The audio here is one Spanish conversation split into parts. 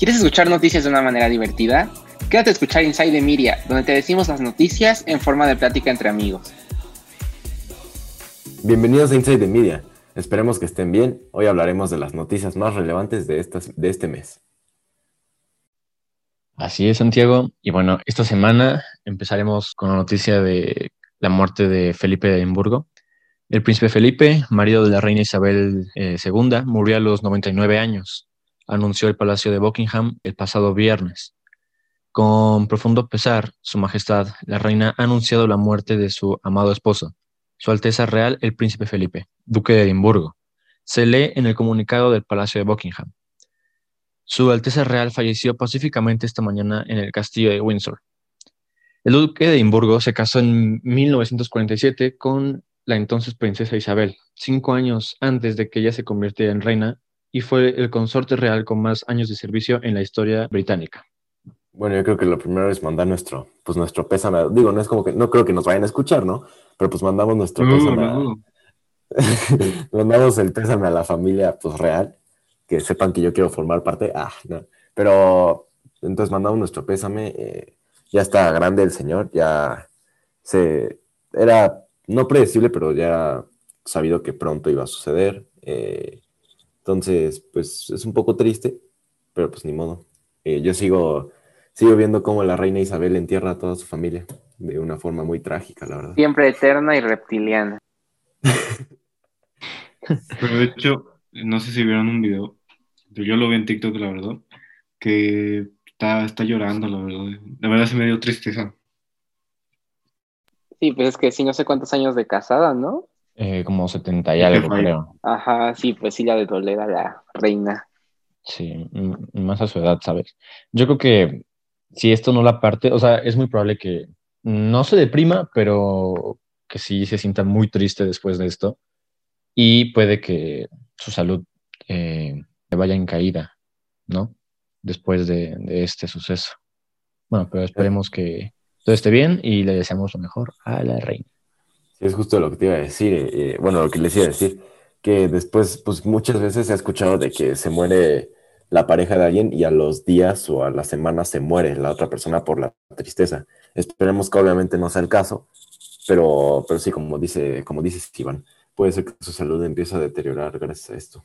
¿Quieres escuchar noticias de una manera divertida? Quédate a escuchar Inside the Media, donde te decimos las noticias en forma de plática entre amigos. Bienvenidos a Inside the Media. Esperemos que estén bien. Hoy hablaremos de las noticias más relevantes de, estas, de este mes. Así es, Santiago. Y bueno, esta semana empezaremos con la noticia de la muerte de Felipe de Edimburgo. El príncipe Felipe, marido de la reina Isabel II, eh, murió a los 99 años, anunció el Palacio de Buckingham el pasado viernes. Con profundo pesar, Su Majestad, la reina, ha anunciado la muerte de su amado esposo, Su Alteza Real el Príncipe Felipe, Duque de Edimburgo. Se lee en el comunicado del Palacio de Buckingham. Su Alteza Real falleció pacíficamente esta mañana en el castillo de Windsor. El duque de Edimburgo se casó en 1947 con la entonces princesa Isabel, cinco años antes de que ella se convirtiera en reina, y fue el consorte real con más años de servicio en la historia británica. Bueno, yo creo que lo primero es mandar nuestro, pues nuestro pésame. Digo, no es como que, no creo que nos vayan a escuchar, ¿no? Pero pues mandamos nuestro pésame. mandamos el pésame a la familia, pues real que sepan que yo quiero formar parte. Ah, no. Pero entonces mandamos nuestro pésame. Eh, ya está grande el señor, ya se. Era no predecible, pero ya sabido que pronto iba a suceder. Eh, entonces, pues es un poco triste, pero pues ni modo. Eh, yo sigo, sigo viendo cómo la reina Isabel entierra a toda su familia de una forma muy trágica, la verdad. Siempre eterna y reptiliana. pero de hecho, no sé si vieron un video yo lo vi en TikTok, la verdad, que está, está llorando, la verdad. La verdad se me dio tristeza. Sí, pues es que sí, no sé cuántos años de casada, ¿no? Eh, como 70 y algo, creo. Ajá, sí, pues sí, la de doler a la reina. Sí, más a su edad, ¿sabes? Yo creo que si esto no la parte, o sea, es muy probable que no se deprima, pero que sí se sienta muy triste después de esto y puede que su salud eh, vaya en caída, ¿no? Después de, este suceso. Bueno, pero esperemos que todo esté bien y le deseamos lo mejor a la reina. Es justo lo que te iba a decir, eh, eh, bueno, lo que les iba a decir, que después, pues muchas veces se ha escuchado de que se muere la pareja de alguien y a los días o a las semanas se muere la otra persona por la tristeza. Esperemos que obviamente no sea el caso, pero, pero sí, como dice, como dice Iván, puede ser que su salud empiece a deteriorar gracias a esto.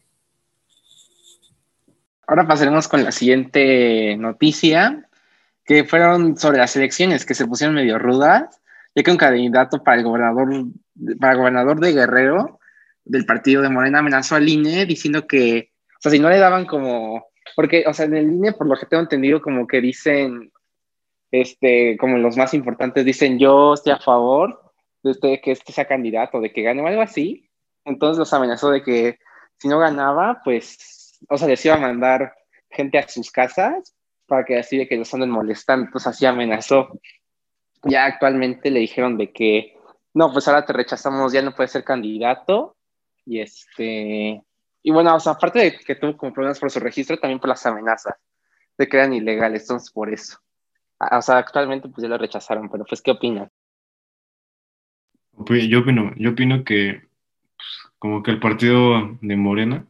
Ahora pasaremos con la siguiente noticia, que fueron sobre las elecciones que se pusieron medio rudas, ya que un candidato para el gobernador, para gobernador de Guerrero del partido de Morena amenazó al INE diciendo que, o sea, si no le daban como, porque, o sea, en el INE, por lo que tengo entendido, como que dicen, este, como los más importantes dicen, yo estoy a favor de este, que este sea candidato, de que gane o algo así. Entonces los amenazó de que si no ganaba, pues o sea, les iba a mandar gente a sus casas para que así de que los anden molestando, entonces así amenazó. Ya actualmente le dijeron de que, no, pues ahora te rechazamos, ya no puedes ser candidato, y este, y bueno, o sea, aparte de que tuvo como problemas por su registro, también por las amenazas, de que eran ilegales, entonces por eso. O sea, actualmente pues ya lo rechazaron, pero pues, ¿qué opinan? Yo opino, yo opino que pues, como que el partido de Morena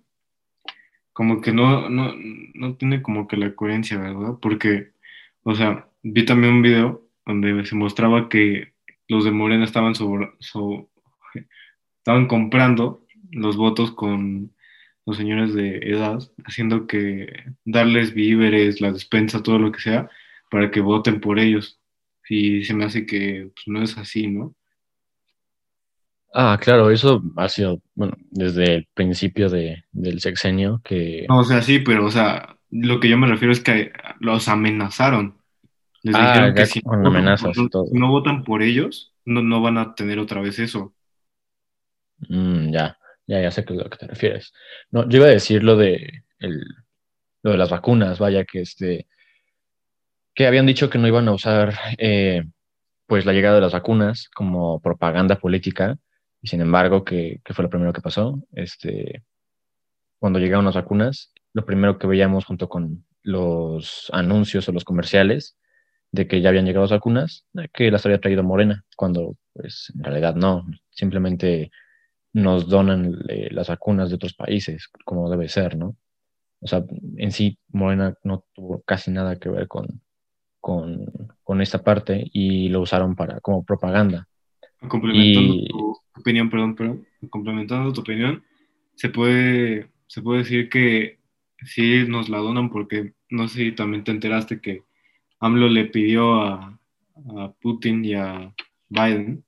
como que no, no, no tiene como que la coherencia, ¿verdad? Porque, o sea, vi también un video donde se mostraba que los de Morena estaban sobre, estaban comprando los votos con los señores de edad, haciendo que darles víveres, la despensa, todo lo que sea, para que voten por ellos. Y se me hace que pues, no es así, ¿no? Ah, claro, eso ha sido, bueno, desde el principio de, del sexenio que... No, o sea, sí, pero, o sea, lo que yo me refiero es que los amenazaron. Les ah, dijeron que si, con amenazas todo. no votan por ellos, no, no van a tener otra vez eso. Mm, ya, ya, ya sé a lo que te refieres. No, yo iba a decir lo de, el, lo de las vacunas, vaya, que este, que habían dicho que no iban a usar, eh, pues, la llegada de las vacunas como propaganda política, y sin embargo, ¿qué, fue lo primero que pasó? Este, cuando llegaron las vacunas, lo primero que veíamos junto con los anuncios o los comerciales de que ya habían llegado las vacunas, que las había traído Morena, cuando pues en realidad no, simplemente nos donan eh, las vacunas de otros países, como debe ser, ¿no? O sea, en sí Morena no tuvo casi nada que ver con, con, esta parte y lo usaron para como propaganda. Complementando tu opinión, perdón, perdón, complementando tu opinión, se puede, se puede decir que sí nos la donan porque no sé si también te enteraste que AMLO le pidió a, Putin y a Biden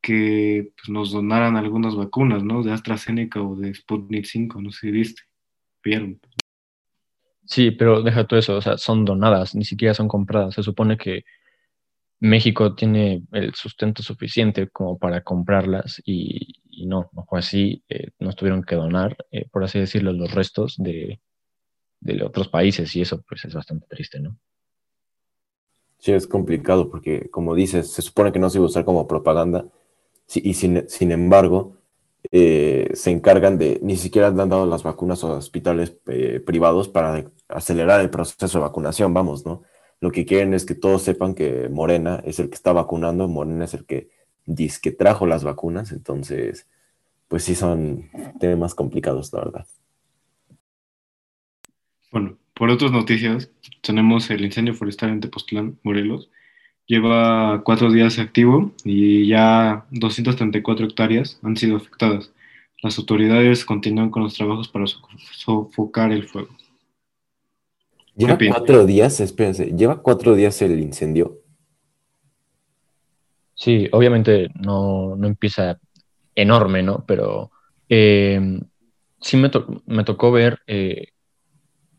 que pues, nos donaran algunas vacunas, ¿no? De AstraZeneca o de Sputnik 5, no sé si viste. Vieron. Sí, pero deja todo eso, o sea, son donadas, ni siquiera son compradas. Se supone que México tiene el sustento suficiente como para comprarlas y, no, no fue así. Eh, nos tuvieron que donar, eh, por así decirlo, los restos de, de otros países y eso pues es bastante triste, ¿no? Sí, es complicado porque, como dices, se supone que no se iba a usar como propaganda y sin, embargo, eh, se encargan de, ni siquiera han dado las vacunas a hospitales eh, privados para acelerar el proceso de vacunación, vamos, ¿no? Lo que quieren es que todos sepan que Morena es el que está vacunando, Morena es el que dice que trajo las vacunas, entonces, pues sí son temas complicados, la verdad. Bueno, por otras noticias, tenemos el incendio forestal en Tepoztlán, Morelos, lleva cuatro días activo y ya 234 hectáreas han sido afectadas. Las autoridades continúan con los trabajos para sofocar el fuego. Lleva cuatro días, espérense, lleva cuatro días el incendio. Sí, obviamente no, empieza enorme, ¿no? Pero eh, sí me, me, tocó ver, eh,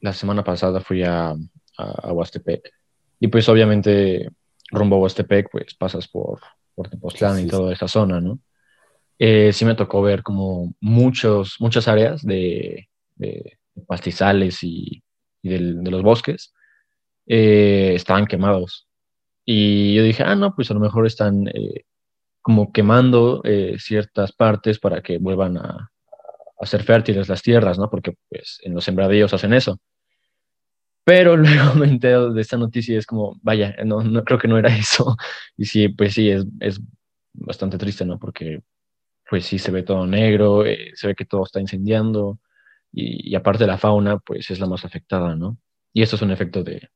la semana pasada fui a, a, Huastepec y pues obviamente rumbo a Huastepec, pues pasas por, por Tepoztlán y toda esta zona, ¿no? Eh, sí me tocó ver como muchos, muchas áreas de, pastizales y, de los bosques eh, estaban quemados. Y yo dije, ah, no, pues a lo mejor están eh, como quemando ciertas partes para que vuelvan a, a, ser fértiles las tierras, ¿no? Porque pues en los sembradíos hacen eso. Pero luego me entero de esta noticia y es como, vaya, no, no creo que no era eso. Y sí, pues sí, es, es bastante triste, ¿no? Porque pues sí se ve todo negro, eh, se ve que todo está incendiando y, y, aparte la fauna pues es la más afectada, ¿no? Y esto es un efecto de,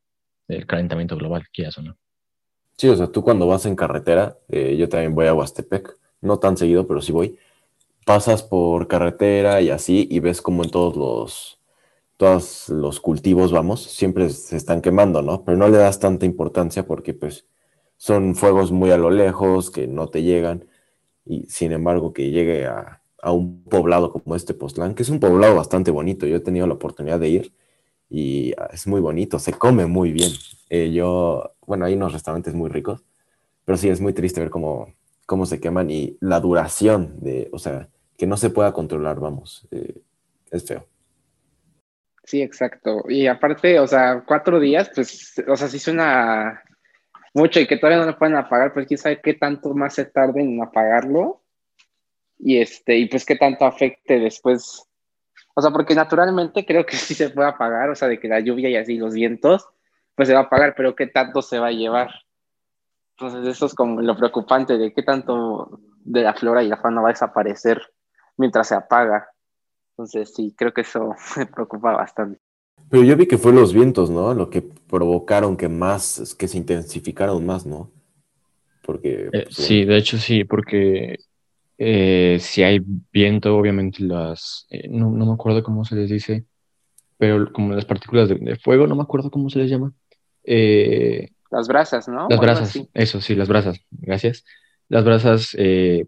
del calentamiento global, quieras o no. Sí, o sea, tú cuando vas en carretera, eh, yo también voy a Huastepec, no tan seguido, pero sí voy, pasas por carretera y así y ves como en todos los todos los cultivos, vamos, siempre se están quemando, ¿no? Pero no le das tanta importancia porque pues son fuegos muy a lo lejos, que no te llegan, y sin embargo que llegue a, un poblado como este Postlán, que es un poblado bastante bonito, yo he tenido la oportunidad de ir y es muy bonito, se come muy bien. Eh, yo, bueno, hay unos restaurantes muy ricos, pero sí es muy triste ver cómo, cómo se queman y la duración de, o sea, que no se pueda controlar, vamos, eh, es feo. Sí, exacto. Y aparte, o sea, cuatro días, pues, o sea, sí suena mucho y que todavía no lo pueden apagar, pues quién sabe qué tanto más se tarde en apagarlo. Y este, y pues qué tanto afecte después. O sea, porque naturalmente creo que sí se puede apagar, o sea, de que la lluvia y así los vientos, pues se va a apagar, pero qué tanto se va a llevar. Entonces, eso es como lo preocupante de qué tanto de la flora y la fauna va a desaparecer mientras se apaga. Entonces sí, creo que eso me preocupa bastante. Pero yo vi que fue los vientos, ¿no? Lo que provocaron que más, que se intensificaron más, ¿no? Porque... Eh, pues, sí, de hecho sí, porque eh, si hay viento, obviamente las... Eh, no, me acuerdo cómo se les dice, pero como las partículas de, fuego, no me acuerdo cómo se les llama. Las brasas, ¿no? Las brasas, eso sí, las brasas, gracias. Las brasas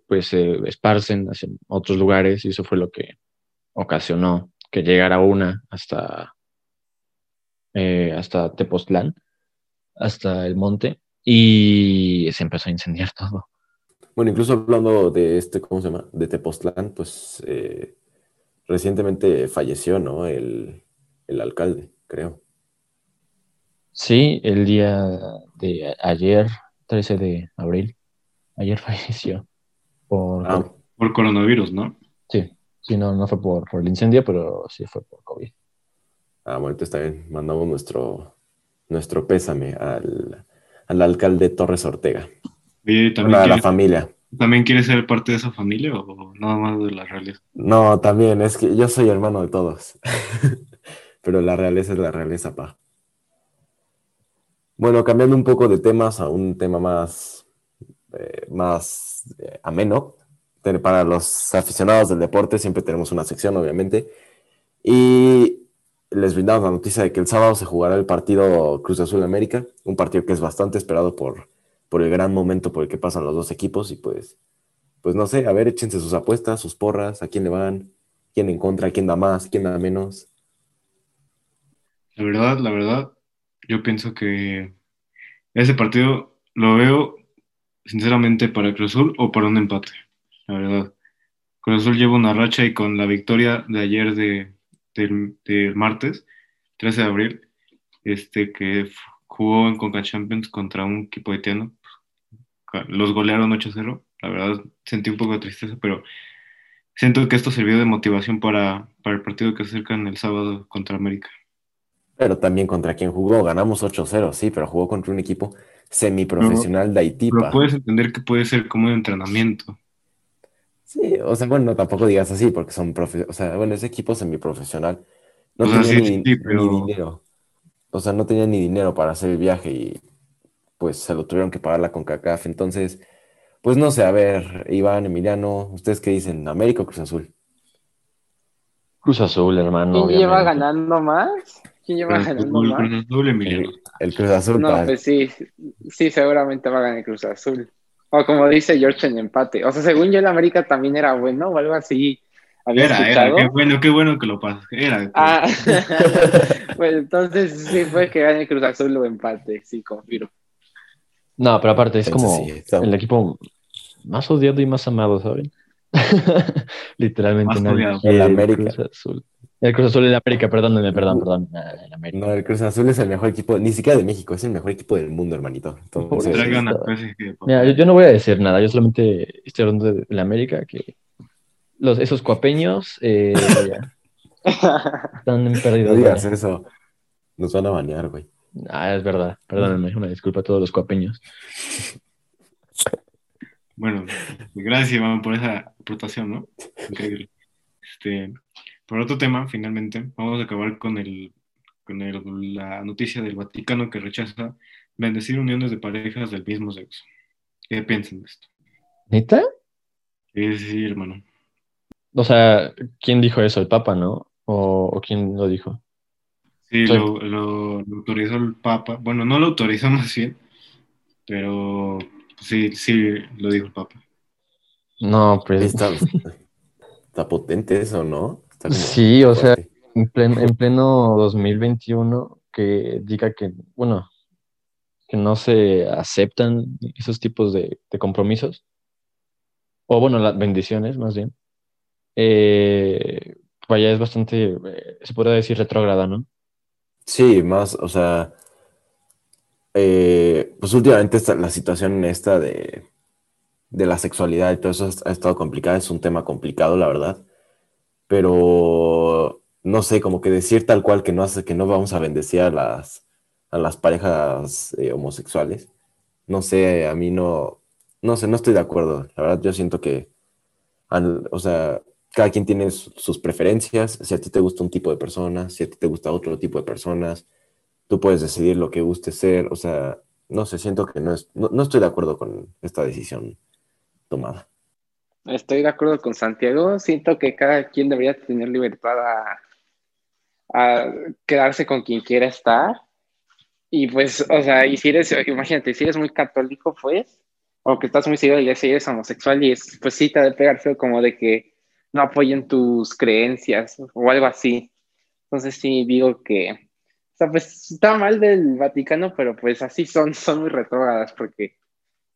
pues se esparcen hacia otros lugares y eso fue lo que ocasionó que llegara una hasta, eh, hasta Tepoztlán, hasta el monte, y se empezó a incendiar todo. Bueno, incluso hablando de este, ¿cómo se llama? De Tepoztlán, pues eh, recientemente falleció, ¿no? El, el, alcalde, creo. Sí, el día de ayer, 13 de abril, ayer falleció por, ah, por coronavirus, ¿no? Sí. Sí, no, no fue por, el incendio, pero sí fue por COVID. Ah, bueno, entonces también mandamos nuestro, nuestro pésame al, alcalde Torres Ortega. Y también a la familia. ¿También quiere ser parte de esa familia o nada más de la realidad? No, también, es que yo soy hermano de todos. pero la realeza es la realeza, pa. Bueno, cambiando un poco de temas a un tema más, eh, más eh, ameno. Para los aficionados del deporte siempre tenemos una sección, obviamente. Y les brindamos la noticia de que el sábado se jugará el partido Cruz Azul América, un partido que es bastante esperado por, por el gran momento por el que pasan los dos equipos. Y pues, pues no sé, a ver, échense sus apuestas, sus porras, a quién le van, quién en contra, quién da más, quién da menos. La verdad, la verdad, yo pienso que ese partido lo veo sinceramente para Cruz Azul o para un empate, la verdad. Cruz Azul lleva una racha y con la victoria de ayer de, del, martes, 13 de abril, este que jugó en Conca Champions contra un equipo haitiano, los golearon 8-0, la verdad sentí un poco de tristeza, pero siento que esto sirvió de motivación para, para el partido que acercan el sábado contra América. Pero también contra quien jugó, ganamos 8-0, sí, pero jugó contra un equipo semiprofesional de Haití. Pero puedes entender que puede ser como un entrenamiento. Sí, o sea, bueno, tampoco digas así, porque son profesionales. O sea, bueno, ese equipo semiprofesional no tenía ni, dinero. O sea, no tenía ni dinero para hacer el viaje y pues se lo tuvieron que pagar la CONCACAF. Entonces, pues no sé, a ver, Iván, Emiliano, ¿ustedes qué dicen? ¿América o Cruz Azul? Cruz Azul, hermano. ¿Quién lleva ganando más? ¿Quién lleva ganando más? Cruz Azul, Emiliano. El, Cruz Azul. No, pues sí, sí, seguramente va a ganar el Cruz Azul. O como dice George en empate. O sea, según yo, el América también era bueno o algo así. ¿Había era, era, qué bueno, qué bueno que lo pasas. Era. Ah, pues entonces sí fue que gane Cruz Azul o empate, sí, confirmo. No, pero aparte es como el equipo más odiado y más amado, ¿saben? Literalmente nadie el América. Cruz Azul. El Cruz Azul de América, perdónenme, perdón, perdón. El América. No, el Cruz Azul es el mejor equipo, ni siquiera de México, es el mejor equipo del mundo, hermanito. Entonces, Mira, yo, no voy a decir nada, yo solamente estoy hablando de, la América, que los, esos cuapeños eh, están perdidos. No digas eso, nos van a bañar, güey. Ah, es verdad, perdónenme, una disculpa a todos los cuapeños. Bueno, gracias, Iván, por esa aportación, ¿no? Increíble. Este, por otro tema, finalmente, vamos a acabar con, el, con la noticia del Vaticano que rechaza bendecir uniones de parejas del mismo sexo. ¿Qué piensan de esto? ¿Neta? Sí, sí, hermano. O sea, ¿quién dijo eso? ¿El Papa, no? ¿O, quién lo dijo? Sí, lo, lo, autorizó el Papa. Bueno, no lo autorizó más bien, pero sí, sí, lo dijo el Papa. No, pues... Está, está potente eso, ¿no? sí, o sea, en pleno, 2021 que diga que, bueno, que no se aceptan esos tipos de, compromisos, o bueno, las bendiciones más bien, eh, vaya, es bastante, eh, se podría decir retrógrada, ¿no? Sí, más, o sea, eh, pues últimamente la situación esta de, de la sexualidad y todo eso ha estado complicada, es un tema complicado, la verdad pero no sé, como que decir tal cual que no hace que no vamos a bendecir a las, las parejas eh, homosexuales. No sé, a mí no, no sé, no estoy de acuerdo. La verdad, yo siento que, o sea, cada quien tiene sus preferencias. Si a ti te gusta un tipo de personas, si a ti te gusta otro tipo de personas, tú puedes decidir lo que guste ser. O sea, no sé, siento que no, es, no estoy de acuerdo con esta decisión tomada. Estoy de acuerdo con Santiago. Siento que cada quien debería tener libertad a, quedarse con quien quiera estar. Y pues, o sea, y si eres, imagínate, si eres muy católico, pues, o que estás muy seguido y si eres homosexual y es, pues sí te ha de pegar feo como de que no apoyen tus creencias o algo así. Entonces sí digo que, o sea, pues está mal del Vaticano, pero pues así son, son muy retrógradas porque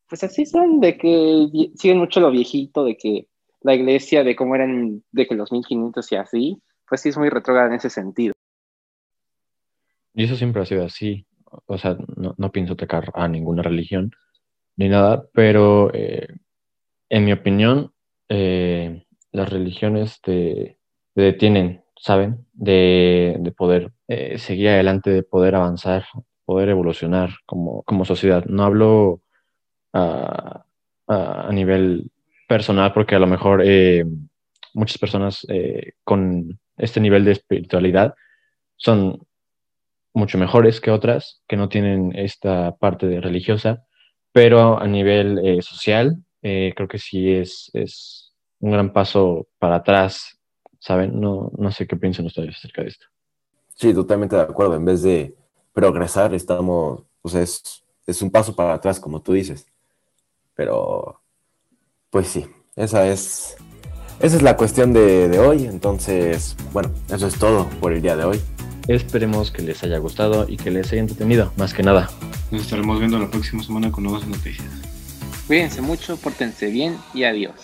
pues así son, de que siguen mucho lo viejito, de que la iglesia, de cómo eran, de que los 1500 y así, pues sí es muy retrógrada en ese sentido. Y eso siempre ha sido así. O sea, no, pienso atacar a ninguna religión ni nada, pero eh, en mi opinión, eh, las religiones te, detienen, ¿saben? De, poder eh, seguir adelante, de poder avanzar, poder evolucionar como, como sociedad. No hablo a, nivel personal, porque a lo mejor eh, muchas personas eh, con este nivel de espiritualidad son mucho mejores que otras que no tienen esta parte de religiosa, pero a nivel social creo que sí es, es un gran paso para atrás, ¿saben? No, no sé qué piensan ustedes acerca de esto. Sí, totalmente de acuerdo. En vez de progresar, estamos, pues es, es un paso para atrás, como tú dices. Pero, pues sí, esa es, esa es la cuestión de, de hoy. Entonces, bueno, eso es todo por el día de hoy. Esperemos que les haya gustado y que les haya entretenido, más que nada. Nos estaremos viendo la próxima semana con nuevas noticias. Cuídense mucho, pórtense bien y adiós.